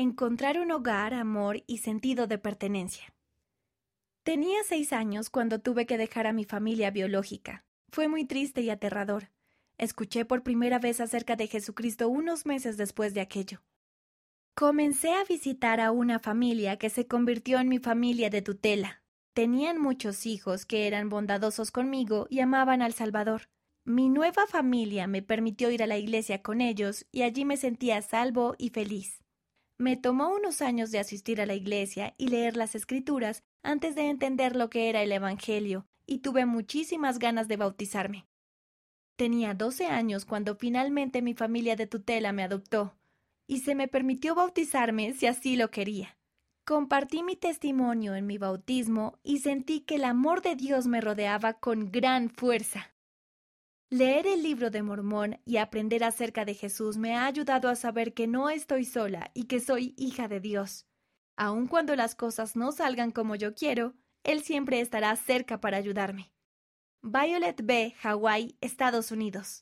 encontrar un hogar, amor y sentido de pertenencia. Tenía seis años cuando tuve que dejar a mi familia biológica. Fue muy triste y aterrador. Escuché por primera vez acerca de Jesucristo unos meses después de aquello. Comencé a visitar a una familia que se convirtió en mi familia de tutela. Tenían muchos hijos que eran bondadosos conmigo y amaban al Salvador. Mi nueva familia me permitió ir a la iglesia con ellos y allí me sentía salvo y feliz. Me tomó unos años de asistir a la iglesia y leer las escrituras antes de entender lo que era el Evangelio, y tuve muchísimas ganas de bautizarme. Tenía doce años cuando finalmente mi familia de tutela me adoptó, y se me permitió bautizarme si así lo quería. Compartí mi testimonio en mi bautismo y sentí que el amor de Dios me rodeaba con gran fuerza. Leer el libro de Mormón y aprender acerca de Jesús me ha ayudado a saber que no estoy sola y que soy hija de Dios. Aun cuando las cosas no salgan como yo quiero, Él siempre estará cerca para ayudarme. Violet B., Hawaii, Estados Unidos.